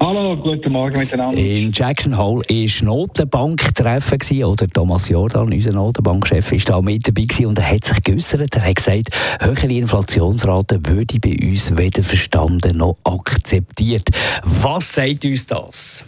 Hallo, guten Morgen miteinander. In Jackson Hole war Notenbanktreffen oder Thomas Jordan, unser Notenbankchef, ist da mit dabei gewesen und er hat sich geäußert. Er hat gesagt, höhere Inflationsraten würde bei uns weder verstanden noch akzeptiert. Was sagt uns das?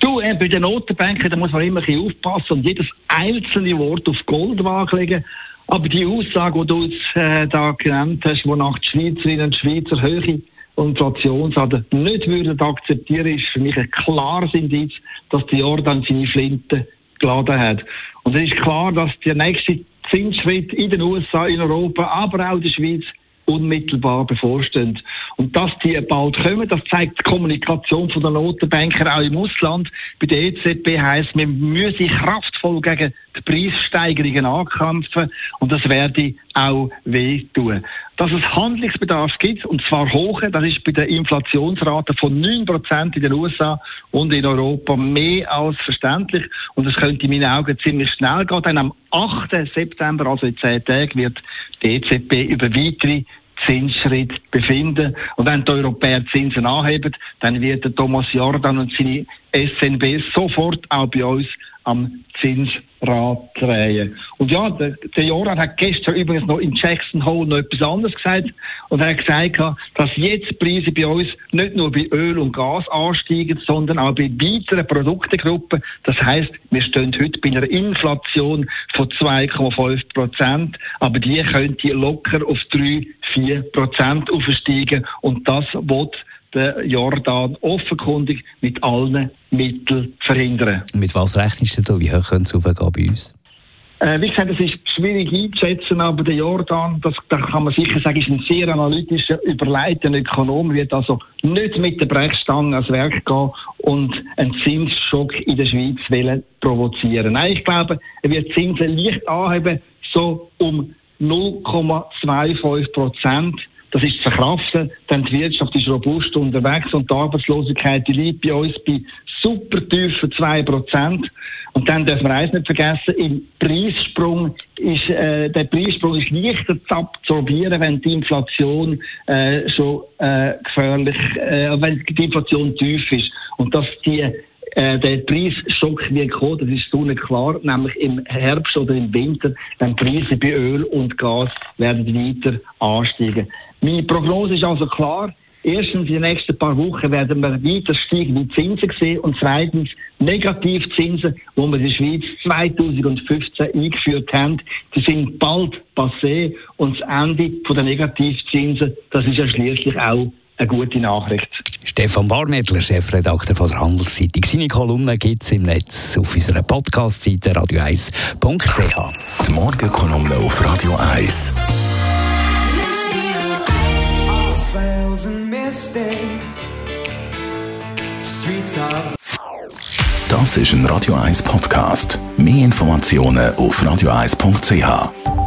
Du, äh, bei den Notenbanken da muss man immer ein bisschen aufpassen und jedes einzelne Wort auf Goldwaage legen. Aber die Aussage, die du jetzt äh, da genannt hast, wonach die Schweizerinnen und Schweizer höhere Inflationsrate nicht würden akzeptieren, ist für mich ein klares Indiz, dass die Jordan seine Flinte geladen hat. Und es ist klar, dass der nächste Zinsschritt in den USA, in Europa, aber auch in der Schweiz unmittelbar bevorstehen. Und dass die bald kommen, das zeigt die Kommunikation von der Notenbanker auch im Ausland. Bei der EZB heisst, wir müssen kraftvoll gegen die Preissteigerungen ankämpfen und das werde auch wehtun. Dass es Handlungsbedarf gibt, und zwar hoch, das ist bei der Inflationsrate von 9% in den USA und in Europa mehr als verständlich. Und es könnte in meinen Augen ziemlich schnell gehen, denn am 8. September, also in 10 Tagen, wird die EZB über weitere Zinsschritt befinden. Und wenn die Europäer Zinsen anheben, dann wird der Thomas Jordan und seine SNB sofort auch bei uns am Zinsrad drehen. Und ja, der, der Joran hat gestern übrigens noch in Jackson Hole noch etwas anderes gesagt. Und er hat gesagt, dass jetzt Preise bei uns nicht nur bei Öl und Gas ansteigen, sondern auch bei weiteren Produktegruppen. Das heißt, wir stehen heute bei einer Inflation von 2,5 Prozent, aber die könnte locker auf 3, 4 Prozent aufsteigen. Und das wird der Jordan offenkundig mit allen Mitteln verhindern. Mit was rechnest du da? Wie hoch könnte es aufgehen bei uns? Äh, wie gesagt, es ist schwierig einzuschätzen, aber der Jordan, das, da kann man sicher sagen, ist ein sehr analytischer, überleiteter Ökonom, wird also nicht mit der Brechstange ans Werk gehen und einen Zinsschock in der Schweiz wollen provozieren. Nein, ich glaube, er wird Zinsen leicht anheben, so um 0,25 Prozent. Das ist zu verkraften, denn die Wirtschaft ist robust unterwegs und die Arbeitslosigkeit die liegt bei uns bei super tiefen 2%. Und dann dürfen wir eins nicht vergessen, im Preissprung ist, äh, der Preissprung ist leichter zu absorbieren, wenn die Inflation äh, schon äh, gefährlich, äh, wenn die Inflation tief ist. Und dass die äh, der Preisschock wird kommen, das ist so klar, nämlich im Herbst oder im Winter, dann Preise bei Öl und Gas werden weiter ansteigen. Meine Prognose ist also klar. Erstens, in den nächsten paar Wochen werden wir weiter steigende Zinsen sehen und zweitens Negativzinsen, die wir in der Schweiz 2015 eingeführt haben, die sind bald passé und das Ende der Negativzinsen, das ist ja schließlich auch eine gute Nachricht. Stefan Barmettler, Chefredakteur von der Handelszeitung. Seine Kolumne gibt es im Netz auf unserer Podcast-Seite radio1.ch. Die Morgenkolumne auf Radio 1. Das ist ein Radio 1 Podcast. Mehr Informationen auf radio1.ch.